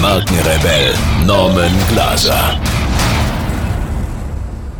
Markenrebell Norman Glaser.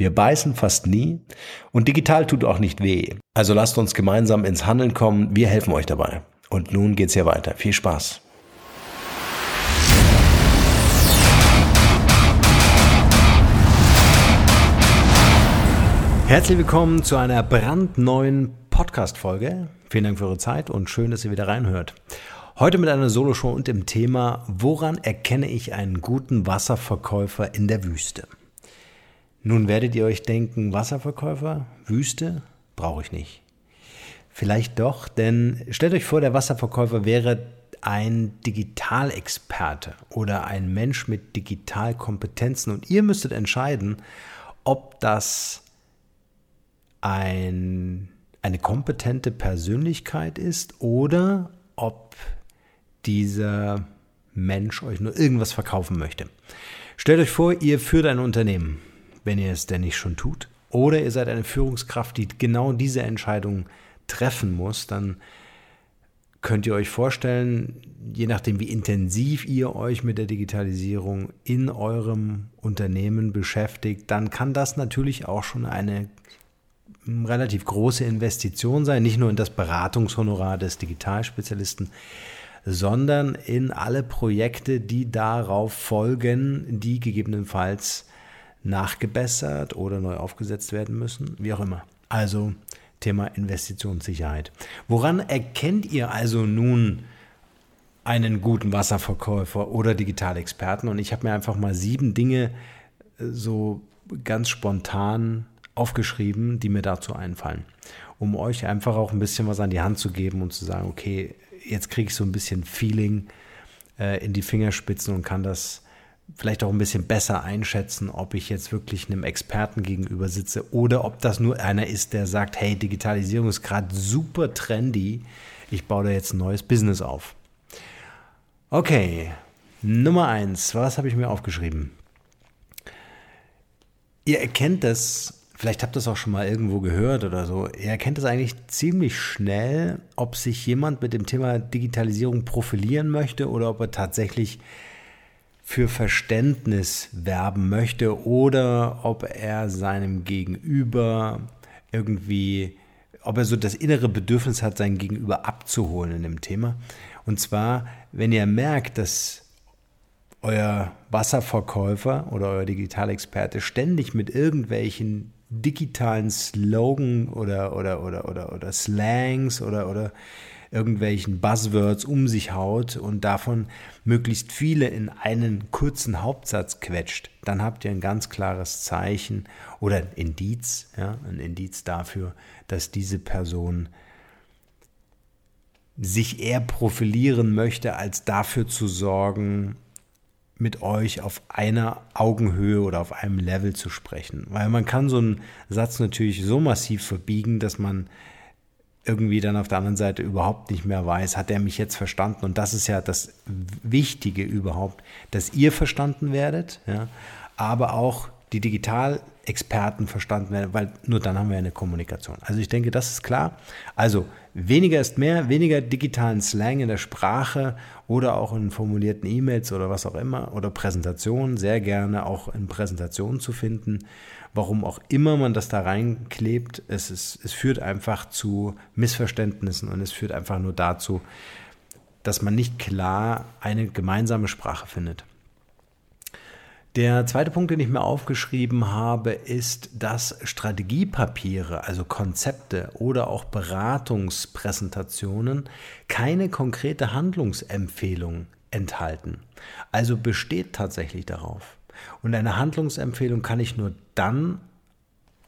Wir beißen fast nie und digital tut auch nicht weh. Also lasst uns gemeinsam ins Handeln kommen. Wir helfen euch dabei. Und nun geht's hier weiter. Viel Spaß. Herzlich willkommen zu einer brandneuen Podcast-Folge. Vielen Dank für eure Zeit und schön, dass ihr wieder reinhört. Heute mit einer Soloshow und dem Thema, woran erkenne ich einen guten Wasserverkäufer in der Wüste? Nun werdet ihr euch denken, Wasserverkäufer, Wüste, brauche ich nicht. Vielleicht doch, denn stellt euch vor, der Wasserverkäufer wäre ein Digitalexperte oder ein Mensch mit Digitalkompetenzen und ihr müsstet entscheiden, ob das ein, eine kompetente Persönlichkeit ist oder ob dieser Mensch euch nur irgendwas verkaufen möchte. Stellt euch vor, ihr führt ein Unternehmen wenn ihr es denn nicht schon tut. Oder ihr seid eine Führungskraft, die genau diese Entscheidung treffen muss, dann könnt ihr euch vorstellen, je nachdem, wie intensiv ihr euch mit der Digitalisierung in eurem Unternehmen beschäftigt, dann kann das natürlich auch schon eine relativ große Investition sein, nicht nur in das Beratungshonorar des Digitalspezialisten, sondern in alle Projekte, die darauf folgen, die gegebenenfalls nachgebessert oder neu aufgesetzt werden müssen, wie auch immer. Also Thema Investitionssicherheit. Woran erkennt ihr also nun einen guten Wasserverkäufer oder Digitalexperten? Und ich habe mir einfach mal sieben Dinge äh, so ganz spontan aufgeschrieben, die mir dazu einfallen, um euch einfach auch ein bisschen was an die Hand zu geben und zu sagen, okay, jetzt kriege ich so ein bisschen Feeling äh, in die Fingerspitzen und kann das vielleicht auch ein bisschen besser einschätzen, ob ich jetzt wirklich einem Experten gegenüber sitze oder ob das nur einer ist, der sagt, hey, Digitalisierung ist gerade super trendy, ich baue da jetzt ein neues Business auf. Okay, Nummer eins, was habe ich mir aufgeschrieben? Ihr erkennt das, vielleicht habt ihr es auch schon mal irgendwo gehört oder so, ihr erkennt es eigentlich ziemlich schnell, ob sich jemand mit dem Thema Digitalisierung profilieren möchte oder ob er tatsächlich für Verständnis werben möchte oder ob er seinem Gegenüber irgendwie, ob er so das innere Bedürfnis hat, sein Gegenüber abzuholen in dem Thema. Und zwar, wenn ihr merkt, dass euer Wasserverkäufer oder euer Digitalexperte ständig mit irgendwelchen digitalen Slogan oder, oder, oder, oder, oder Slangs oder, oder irgendwelchen Buzzwords um sich haut und davon möglichst viele in einen kurzen Hauptsatz quetscht, dann habt ihr ein ganz klares Zeichen oder ein Indiz, ja, ein Indiz dafür, dass diese Person sich eher profilieren möchte, als dafür zu sorgen, mit euch auf einer Augenhöhe oder auf einem Level zu sprechen. Weil man kann so einen Satz natürlich so massiv verbiegen, dass man irgendwie dann auf der anderen Seite überhaupt nicht mehr weiß, hat er mich jetzt verstanden? Und das ist ja das Wichtige überhaupt, dass ihr verstanden werdet, ja, aber auch die Digitalexperten verstanden werden, weil nur dann haben wir eine Kommunikation. Also ich denke, das ist klar. Also weniger ist mehr, weniger digitalen Slang in der Sprache oder auch in formulierten E-Mails oder was auch immer oder Präsentationen, sehr gerne auch in Präsentationen zu finden. Warum auch immer man das da reinklebt, es, ist, es führt einfach zu Missverständnissen und es führt einfach nur dazu, dass man nicht klar eine gemeinsame Sprache findet. Der zweite Punkt, den ich mir aufgeschrieben habe, ist, dass Strategiepapiere, also Konzepte oder auch Beratungspräsentationen keine konkrete Handlungsempfehlung enthalten. Also besteht tatsächlich darauf. Und eine Handlungsempfehlung kann ich nur dann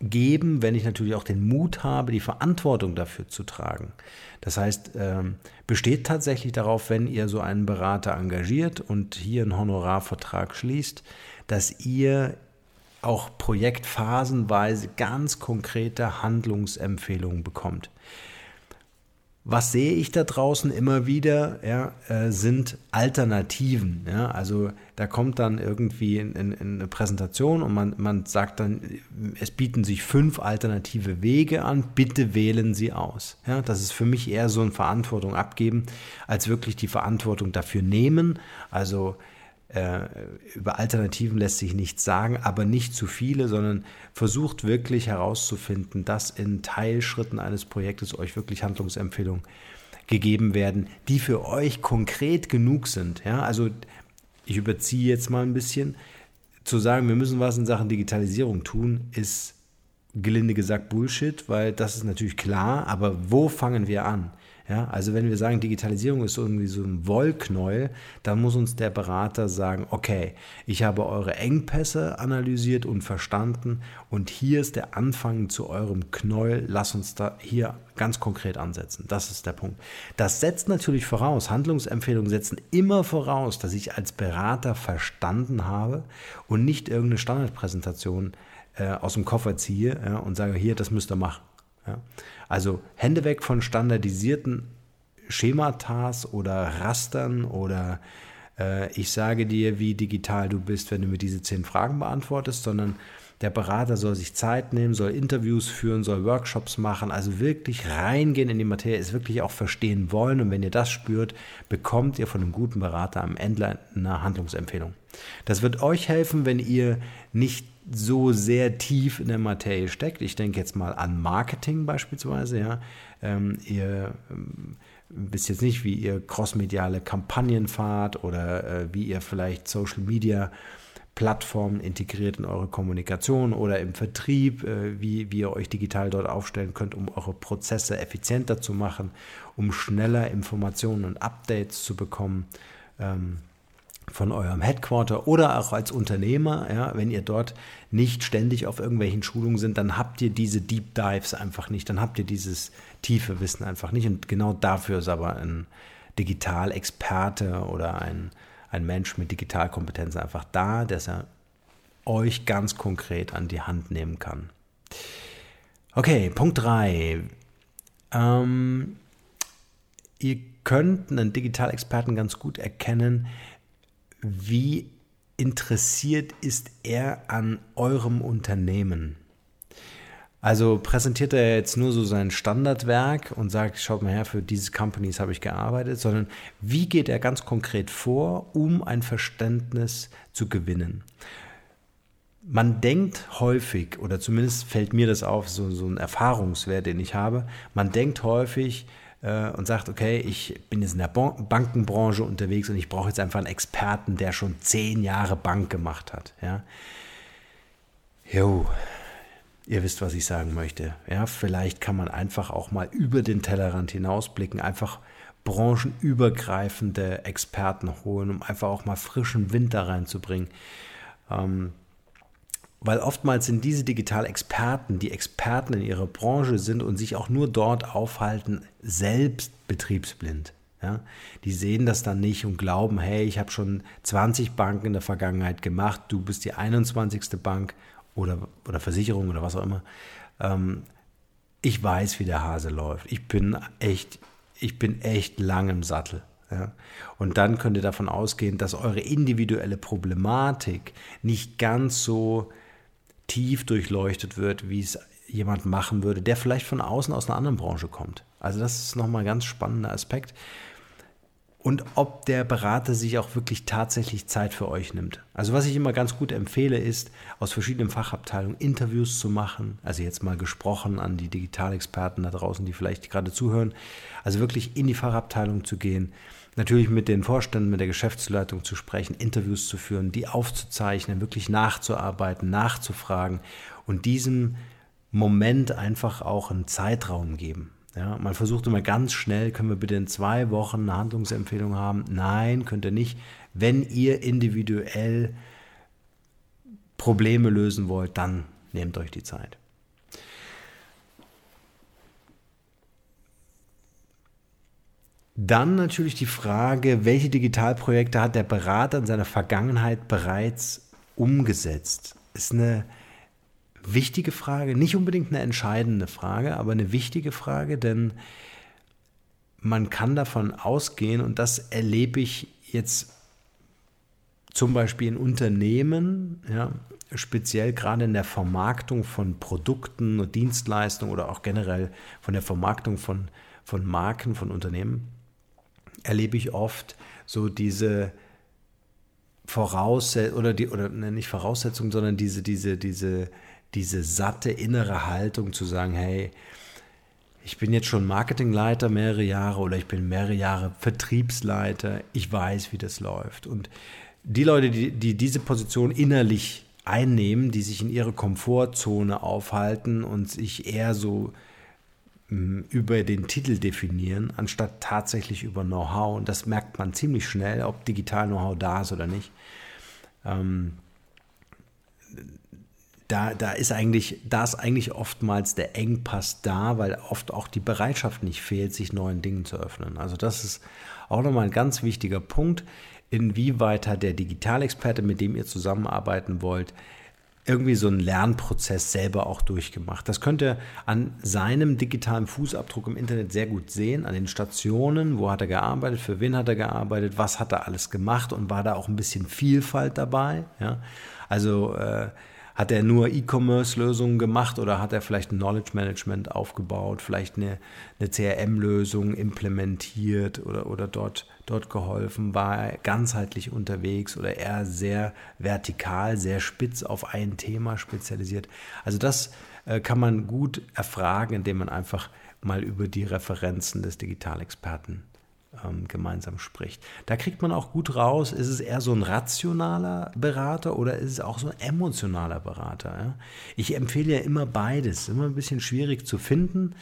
geben, wenn ich natürlich auch den Mut habe, die Verantwortung dafür zu tragen. Das heißt, ähm, besteht tatsächlich darauf, wenn ihr so einen Berater engagiert und hier einen Honorarvertrag schließt, dass ihr auch projektphasenweise ganz konkrete Handlungsempfehlungen bekommt. Was sehe ich da draußen immer wieder, ja, äh, sind Alternativen. Ja? Also da kommt dann irgendwie in, in, in eine Präsentation und man, man sagt dann, es bieten sich fünf alternative Wege an, bitte wählen Sie aus. Ja? Das ist für mich eher so eine Verantwortung abgeben, als wirklich die Verantwortung dafür nehmen. Also äh, über Alternativen lässt sich nichts sagen, aber nicht zu viele, sondern versucht wirklich herauszufinden, dass in Teilschritten eines Projektes euch wirklich Handlungsempfehlungen gegeben werden, die für euch konkret genug sind. Ja, also ich überziehe jetzt mal ein bisschen. Zu sagen, wir müssen was in Sachen Digitalisierung tun, ist gelinde gesagt Bullshit, weil das ist natürlich klar, aber wo fangen wir an? Ja, also wenn wir sagen, Digitalisierung ist irgendwie so ein Wollknäuel, dann muss uns der Berater sagen, okay, ich habe eure Engpässe analysiert und verstanden und hier ist der Anfang zu eurem Knäuel, lass uns da hier ganz konkret ansetzen. Das ist der Punkt. Das setzt natürlich voraus, Handlungsempfehlungen setzen immer voraus, dass ich als Berater verstanden habe und nicht irgendeine Standardpräsentation äh, aus dem Koffer ziehe ja, und sage, hier, das müsst ihr machen. Ja. Also Hände weg von standardisierten Schematas oder Rastern oder äh, ich sage dir, wie digital du bist, wenn du mir diese zehn Fragen beantwortest, sondern der Berater soll sich Zeit nehmen, soll Interviews führen, soll Workshops machen, also wirklich reingehen in die Materie, es wirklich auch verstehen wollen. Und wenn ihr das spürt, bekommt ihr von einem guten Berater am Ende eine Handlungsempfehlung. Das wird euch helfen, wenn ihr nicht so sehr tief in der Materie steckt. Ich denke jetzt mal an Marketing beispielsweise. Ja. Ähm, ihr ähm, wisst jetzt nicht, wie ihr crossmediale Kampagnen fahrt oder äh, wie ihr vielleicht Social Media Plattformen integriert in eure Kommunikation oder im Vertrieb, äh, wie, wie ihr euch digital dort aufstellen könnt, um eure Prozesse effizienter zu machen, um schneller Informationen und Updates zu bekommen. Ähm, von eurem Headquarter oder auch als Unternehmer, ja, wenn ihr dort nicht ständig auf irgendwelchen Schulungen sind, dann habt ihr diese Deep Dives einfach nicht, dann habt ihr dieses tiefe Wissen einfach nicht. Und genau dafür ist aber ein Digitalexperte oder ein, ein Mensch mit Digitalkompetenz einfach da, dass er euch ganz konkret an die Hand nehmen kann. Okay, Punkt 3. Ähm, ihr könnt einen Digitalexperten ganz gut erkennen, wie interessiert ist er an eurem Unternehmen? Also präsentiert er jetzt nur so sein Standardwerk und sagt, schaut mal her, für diese Companies habe ich gearbeitet, sondern wie geht er ganz konkret vor, um ein Verständnis zu gewinnen? Man denkt häufig, oder zumindest fällt mir das auf, so, so ein Erfahrungswert, den ich habe, man denkt häufig, äh, und sagt, okay, ich bin jetzt in der Bankenbranche unterwegs und ich brauche jetzt einfach einen Experten, der schon zehn Jahre Bank gemacht hat. Ja. Jo, ihr wisst, was ich sagen möchte. Ja, vielleicht kann man einfach auch mal über den Tellerrand hinausblicken, einfach branchenübergreifende Experten holen, um einfach auch mal frischen Wind da reinzubringen. Ähm, weil oftmals sind diese Digitalexperten, die Experten in ihrer Branche sind und sich auch nur dort aufhalten, selbst betriebsblind. Ja? Die sehen das dann nicht und glauben, hey, ich habe schon 20 Banken in der Vergangenheit gemacht, du bist die 21. Bank oder, oder Versicherung oder was auch immer. Ähm, ich weiß, wie der Hase läuft. Ich bin echt, ich bin echt lang im Sattel. Ja. Und dann könnt ihr davon ausgehen, dass eure individuelle Problematik nicht ganz so tief durchleuchtet wird, wie es jemand machen würde, der vielleicht von außen aus einer anderen Branche kommt. Also das ist nochmal ein ganz spannender Aspekt. Und ob der Berater sich auch wirklich tatsächlich Zeit für euch nimmt. Also was ich immer ganz gut empfehle, ist, aus verschiedenen Fachabteilungen Interviews zu machen. Also jetzt mal gesprochen an die Digitalexperten da draußen, die vielleicht gerade zuhören. Also wirklich in die Fachabteilung zu gehen. Natürlich mit den Vorständen, mit der Geschäftsleitung zu sprechen, Interviews zu führen, die aufzuzeichnen, wirklich nachzuarbeiten, nachzufragen und diesem Moment einfach auch einen Zeitraum geben. Ja, man versucht immer ganz schnell, können wir bitte in zwei Wochen eine Handlungsempfehlung haben? Nein, könnt ihr nicht. Wenn ihr individuell Probleme lösen wollt, dann nehmt euch die Zeit. Dann natürlich die Frage, welche Digitalprojekte hat der Berater in seiner Vergangenheit bereits umgesetzt? Ist eine wichtige Frage, nicht unbedingt eine entscheidende Frage, aber eine wichtige Frage, denn man kann davon ausgehen, und das erlebe ich jetzt zum Beispiel in Unternehmen, ja, speziell gerade in der Vermarktung von Produkten und Dienstleistungen oder auch generell von der Vermarktung von, von Marken, von Unternehmen, erlebe ich oft so diese Voraussetzung oder die, oder ne, nicht Voraussetzung, sondern diese, diese, diese diese satte innere Haltung zu sagen, hey, ich bin jetzt schon Marketingleiter mehrere Jahre oder ich bin mehrere Jahre Vertriebsleiter, ich weiß, wie das läuft. Und die Leute, die, die diese Position innerlich einnehmen, die sich in ihrer Komfortzone aufhalten und sich eher so hm, über den Titel definieren, anstatt tatsächlich über Know-how. Und das merkt man ziemlich schnell, ob digital Know-how da ist oder nicht. Ähm, da, da ist eigentlich, da ist eigentlich oftmals der Engpass da, weil oft auch die Bereitschaft nicht fehlt, sich neuen Dingen zu öffnen. Also das ist auch nochmal ein ganz wichtiger Punkt. Inwieweit hat der Digitalexperte, mit dem ihr zusammenarbeiten wollt, irgendwie so einen Lernprozess selber auch durchgemacht. Das könnt ihr an seinem digitalen Fußabdruck im Internet sehr gut sehen, an den Stationen, wo hat er gearbeitet, für wen hat er gearbeitet, was hat er alles gemacht und war da auch ein bisschen Vielfalt dabei. Ja? Also äh, hat er nur E-Commerce-Lösungen gemacht oder hat er vielleicht ein Knowledge Management aufgebaut, vielleicht eine, eine CRM-Lösung implementiert oder, oder dort, dort geholfen? War er ganzheitlich unterwegs oder eher sehr vertikal, sehr spitz auf ein Thema spezialisiert? Also das äh, kann man gut erfragen, indem man einfach mal über die Referenzen des Digitalexperten ähm, gemeinsam spricht. Da kriegt man auch gut raus, ist es eher so ein rationaler Berater oder ist es auch so ein emotionaler Berater. Ja? Ich empfehle ja immer beides, immer ein bisschen schwierig zu finden.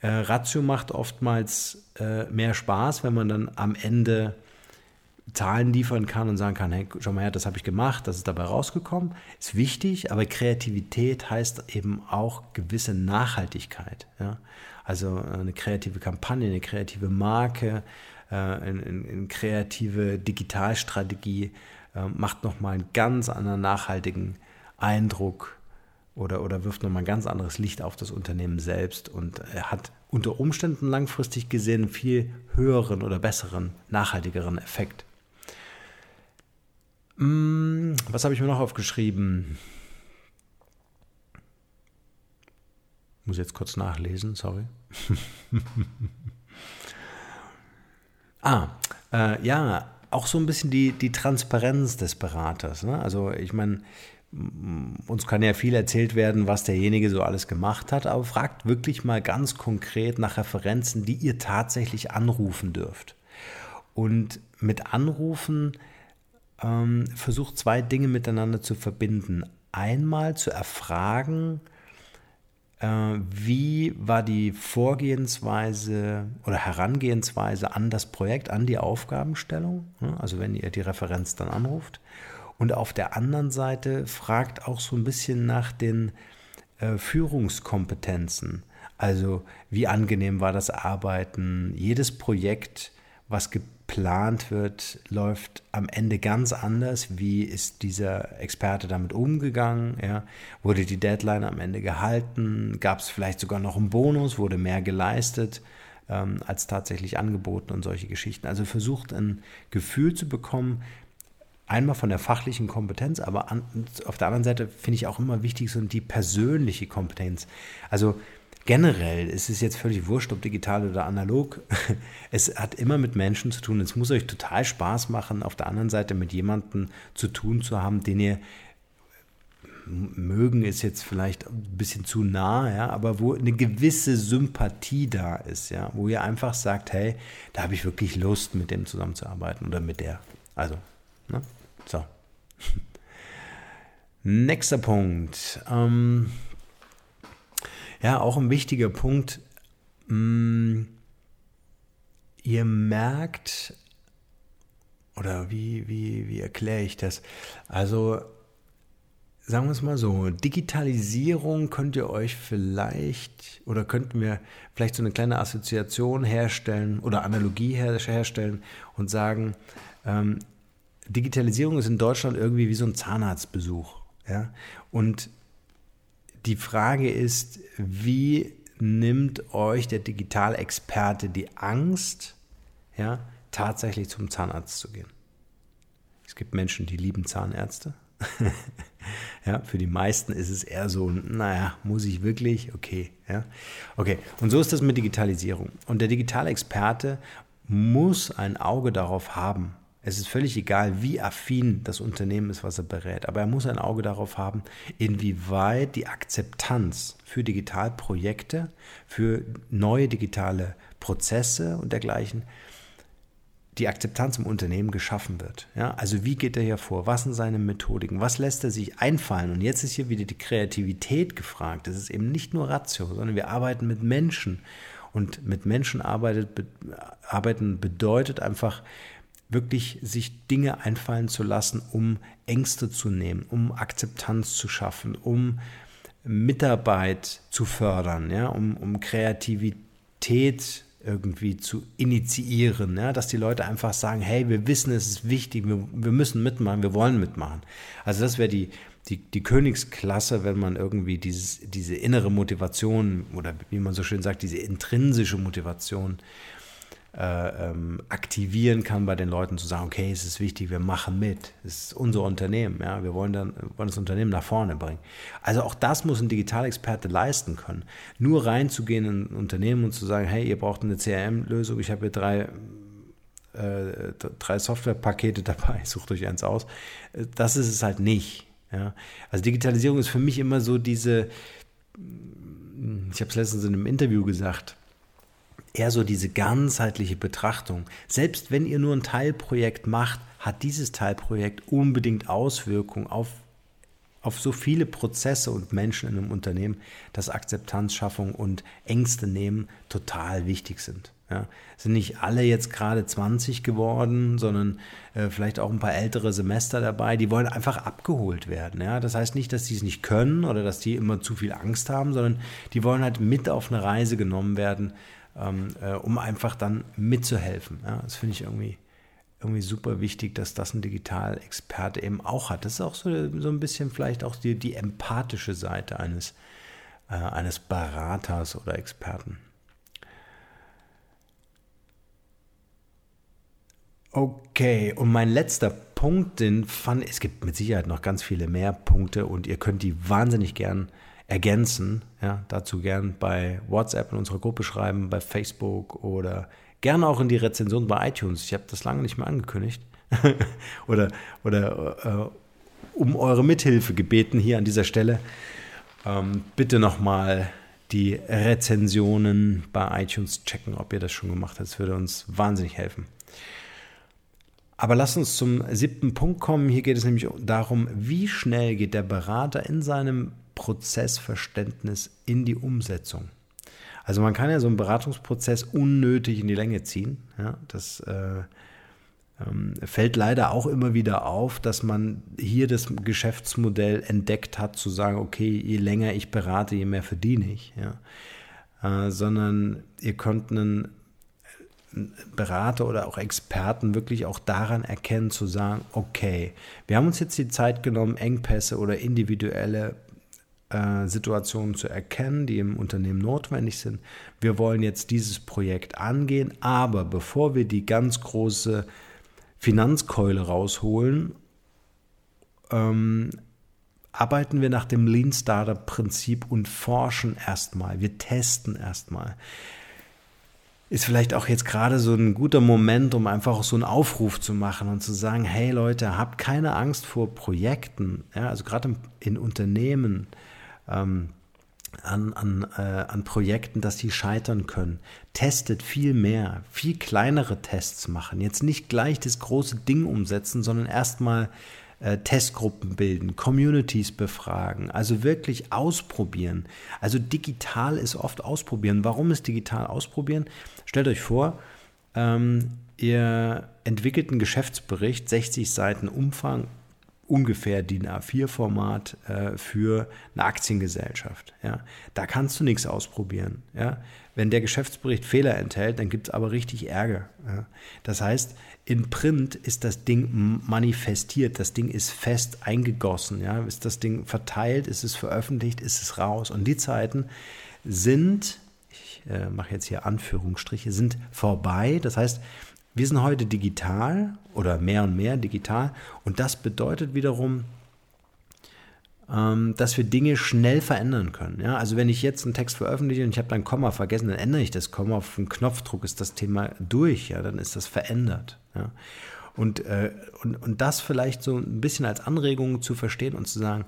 Äh, Ratio macht oftmals äh, mehr Spaß, wenn man dann am Ende Zahlen liefern kann und sagen kann, hey, schau mal her, das habe ich gemacht, das ist dabei rausgekommen. Ist wichtig, aber Kreativität heißt eben auch gewisse Nachhaltigkeit. Ja? Also äh, eine kreative Kampagne, eine kreative Marke, äh, eine, kreative Digitalstrategie äh, macht nochmal einen ganz anderen nachhaltigen Eindruck oder, oder wirft nochmal ein ganz anderes Licht auf das Unternehmen selbst und hat unter Umständen langfristig gesehen einen viel höheren oder besseren, nachhaltigeren Effekt. Hm, was habe ich mir noch aufgeschrieben? Muss jetzt kurz nachlesen, sorry. Ah, äh, ja, auch so ein bisschen die, die Transparenz des Beraters. Ne? Also ich meine, uns kann ja viel erzählt werden, was derjenige so alles gemacht hat, aber fragt wirklich mal ganz konkret nach Referenzen, die ihr tatsächlich anrufen dürft. Und mit Anrufen ähm, versucht zwei Dinge miteinander zu verbinden. Einmal zu erfragen, wie war die Vorgehensweise oder Herangehensweise an das Projekt, an die Aufgabenstellung? Also wenn ihr die Referenz dann anruft. Und auf der anderen Seite fragt auch so ein bisschen nach den äh, Führungskompetenzen. Also wie angenehm war das Arbeiten? Jedes Projekt, was gibt geplant wird, läuft am Ende ganz anders. Wie ist dieser Experte damit umgegangen? Ja? Wurde die Deadline am Ende gehalten? Gab es vielleicht sogar noch einen Bonus? Wurde mehr geleistet ähm, als tatsächlich angeboten und solche Geschichten? Also versucht ein Gefühl zu bekommen, einmal von der fachlichen Kompetenz, aber an, auf der anderen Seite finde ich auch immer wichtig so die persönliche Kompetenz. Also generell ist es jetzt völlig wurscht, ob digital oder analog. Es hat immer mit Menschen zu tun. Es muss euch total Spaß machen, auf der anderen Seite mit jemandem zu tun zu haben, den ihr mögen ist jetzt vielleicht ein bisschen zu nah, ja, aber wo eine gewisse Sympathie da ist, ja, wo ihr einfach sagt, hey, da habe ich wirklich Lust, mit dem zusammenzuarbeiten oder mit der. Also, ne? So. Nächster Punkt. Ähm, ja, auch ein wichtiger Punkt. Mm, ihr merkt, oder wie, wie, wie erkläre ich das? Also, sagen wir es mal so, Digitalisierung könnt ihr euch vielleicht oder könnten wir vielleicht so eine kleine Assoziation herstellen oder Analogie herstellen und sagen, ähm, Digitalisierung ist in Deutschland irgendwie wie so ein Zahnarztbesuch. Ja? Und die Frage ist, wie nimmt euch der Digitalexperte die Angst, ja, tatsächlich zum Zahnarzt zu gehen? Es gibt Menschen, die lieben Zahnärzte ja, für die meisten ist es eher so, naja, muss ich wirklich? Okay, ja. Okay, und so ist das mit Digitalisierung. Und der Digitalexperte muss ein Auge darauf haben. Es ist völlig egal, wie affin das Unternehmen ist, was er berät, aber er muss ein Auge darauf haben, inwieweit die Akzeptanz für Digitalprojekte, für neue digitale Prozesse und dergleichen die Akzeptanz im Unternehmen geschaffen wird. Ja, also wie geht er hier vor? Was sind seine Methodiken? Was lässt er sich einfallen? Und jetzt ist hier wieder die Kreativität gefragt. Es ist eben nicht nur Ratio, sondern wir arbeiten mit Menschen. Und mit Menschen arbeitet, be, arbeiten bedeutet einfach wirklich sich Dinge einfallen zu lassen, um Ängste zu nehmen, um Akzeptanz zu schaffen, um Mitarbeit zu fördern, ja, um, um Kreativität irgendwie zu initiieren, ja, dass die Leute einfach sagen, hey, wir wissen, es ist wichtig, wir, wir müssen mitmachen, wir wollen mitmachen. Also das wäre die, die, die Königsklasse, wenn man irgendwie dieses, diese innere Motivation oder wie man so schön sagt, diese intrinsische Motivation äh, ähm, aktivieren kann bei den Leuten, zu sagen, okay, es ist wichtig, wir machen mit, es ist unser Unternehmen, ja, wir wollen, dann, wollen das Unternehmen nach vorne bringen. Also auch das muss ein Digitalexperte leisten können. Nur reinzugehen in ein Unternehmen und zu sagen, hey, ihr braucht eine CRM-Lösung, ich habe hier drei äh, drei Softwarepakete dabei, sucht euch eins aus. Das ist es halt nicht. Ja. Also Digitalisierung ist für mich immer so diese, ich habe es letztens in einem Interview gesagt, eher so diese ganzheitliche Betrachtung. Selbst wenn ihr nur ein Teilprojekt macht, hat dieses Teilprojekt unbedingt Auswirkungen auf, auf so viele Prozesse und Menschen in einem Unternehmen, dass Akzeptanzschaffung und Ängste nehmen total wichtig sind. Ja, sind nicht alle jetzt gerade 20 geworden, sondern äh, vielleicht auch ein paar ältere Semester dabei, die wollen einfach abgeholt werden. Ja? Das heißt nicht, dass sie es nicht können oder dass die immer zu viel Angst haben, sondern die wollen halt mit auf eine Reise genommen werden, ähm, äh, um einfach dann mitzuhelfen. Ja, das finde ich irgendwie, irgendwie super wichtig, dass das ein Digitalexperte eben auch hat. Das ist auch so, so ein bisschen vielleicht auch die, die empathische Seite eines, äh, eines Beraters oder Experten. Okay, und mein letzter Punkt, den fand, es gibt mit Sicherheit noch ganz viele mehr Punkte und ihr könnt die wahnsinnig gern ergänzen. Ja, dazu gern bei WhatsApp in unserer Gruppe schreiben, bei Facebook oder gerne auch in die Rezension bei iTunes. Ich habe das lange nicht mehr angekündigt. oder oder äh, um eure Mithilfe gebeten hier an dieser Stelle. Ähm, bitte nochmal die Rezensionen bei iTunes checken, ob ihr das schon gemacht habt. Das würde uns wahnsinnig helfen. Aber lass uns zum siebten Punkt kommen. Hier geht es nämlich darum, wie schnell geht der Berater in seinem Prozessverständnis in die Umsetzung. Also man kann ja so einen Beratungsprozess unnötig in die Länge ziehen. Ja, das äh, ähm, fällt leider auch immer wieder auf, dass man hier das Geschäftsmodell entdeckt hat, zu sagen, okay, je länger ich berate, je mehr verdiene ich. Ja. Äh, sondern ihr könnt einen Berater oder auch Experten wirklich auch daran erkennen, zu sagen, okay, wir haben uns jetzt die Zeit genommen, Engpässe oder individuelle äh, Situationen zu erkennen, die im Unternehmen notwendig sind. Wir wollen jetzt dieses Projekt angehen, aber bevor wir die ganz große Finanzkeule rausholen ähm, arbeiten wir nach dem Lean Startup Prinzip und forschen erstmal. Wir testen erstmal. Ist vielleicht auch jetzt gerade so ein guter Moment, um einfach so einen Aufruf zu machen und zu sagen, hey Leute, habt keine Angst vor Projekten. Ja, also gerade in Unternehmen. Ähm, an, an, äh, an Projekten, dass die scheitern können. Testet viel mehr, viel kleinere Tests machen. Jetzt nicht gleich das große Ding umsetzen, sondern erstmal äh, Testgruppen bilden, Communities befragen, also wirklich ausprobieren. Also digital ist oft ausprobieren. Warum ist digital ausprobieren? Stellt euch vor, ähm, ihr entwickelt einen Geschäftsbericht, 60 Seiten Umfang, ungefähr DIN A4-Format äh, für eine Aktiengesellschaft. Ja. Da kannst du nichts ausprobieren. Ja. Wenn der Geschäftsbericht Fehler enthält, dann gibt es aber richtig Ärger. Ja. Das heißt, in Print ist das Ding manifestiert, das Ding ist fest eingegossen. Ja. Ist das Ding verteilt, ist es veröffentlicht, ist es raus. Und die Zeiten sind, ich äh, mache jetzt hier Anführungsstriche, sind vorbei. Das heißt, wir sind heute digital oder mehr und mehr digital und das bedeutet wiederum, ähm, dass wir Dinge schnell verändern können. Ja? Also wenn ich jetzt einen Text veröffentliche und ich habe dann Komma vergessen, dann ändere ich das Komma auf einen Knopfdruck, ist das Thema durch, ja? dann ist das verändert. Ja? Und, äh, und, und das vielleicht so ein bisschen als Anregung zu verstehen und zu sagen,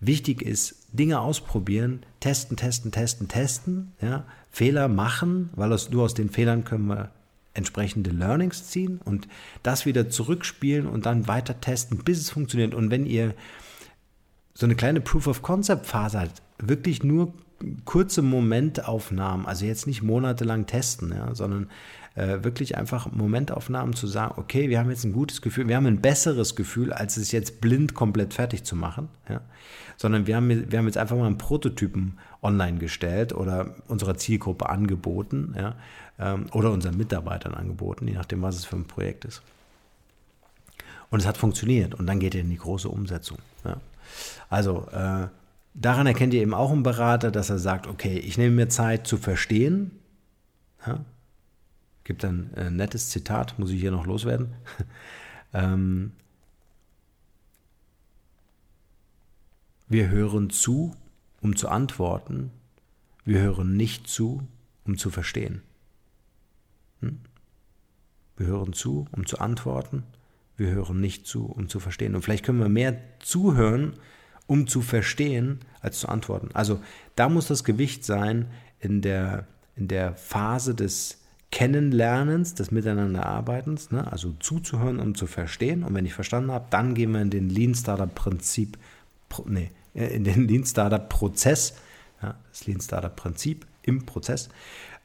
wichtig ist, Dinge ausprobieren, testen, testen, testen, testen, ja? Fehler machen, weil aus, nur aus den Fehlern können wir entsprechende Learnings ziehen und das wieder zurückspielen und dann weiter testen, bis es funktioniert. Und wenn ihr so eine kleine Proof of Concept Phase habt, wirklich nur kurze Momentaufnahmen, also jetzt nicht monatelang testen, ja, sondern äh, wirklich einfach Momentaufnahmen zu sagen, okay, wir haben jetzt ein gutes Gefühl, wir haben ein besseres Gefühl, als es jetzt blind komplett fertig zu machen, ja, sondern wir haben, wir haben jetzt einfach mal einen Prototypen online gestellt oder unserer Zielgruppe angeboten, ja, ähm, oder unseren Mitarbeitern angeboten, je nachdem, was es für ein Projekt ist. Und es hat funktioniert und dann geht ihr in die große Umsetzung. Ja. Also äh, daran erkennt ihr eben auch einen Berater, dass er sagt, okay, ich nehme mir Zeit zu verstehen. Ja. Gibt ein äh, nettes Zitat, muss ich hier noch loswerden. ähm, wir hören zu, um zu antworten. Wir hören nicht zu, um zu verstehen. Hm? Wir hören zu, um zu antworten. Wir hören nicht zu, um zu verstehen. Und vielleicht können wir mehr zuhören, um zu verstehen, als zu antworten. Also da muss das Gewicht sein in der, in der Phase des Kennenlernens, des Miteinanderarbeitens, ne? also zuzuhören, um zu verstehen. Und wenn ich verstanden habe, dann gehen wir in den Lean Startup Prinzip, nee, in den Lean Startup Prozess, ja, das Lean Startup Prinzip im Prozess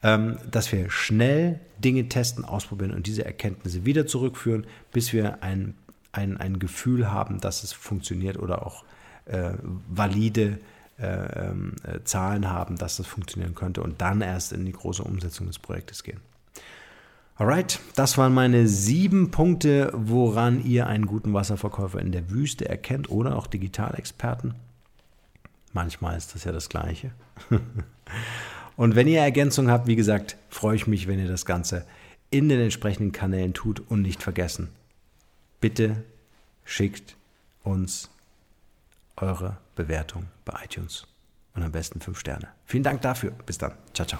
ähm, dass wir schnell Dinge testen, ausprobieren und diese Erkenntnisse wieder zurückführen, bis wir ein, ein, ein Gefühl haben, dass es funktioniert oder auch äh, valide äh, äh, Zahlen haben, dass das funktionieren könnte und dann erst in die große Umsetzung des Projektes gehen. Alright, das waren meine sieben Punkte, woran ihr einen guten Wasserverkäufer in der Wüste erkennt oder auch Digitalexperten. Manchmal ist das ja das Gleiche. Und wenn ihr Ergänzungen habt, wie gesagt, freue ich mich, wenn ihr das Ganze in den entsprechenden Kanälen tut und nicht vergessen. Bitte schickt uns eure Bewertung bei iTunes und am besten 5 Sterne. Vielen Dank dafür. Bis dann. Ciao, ciao.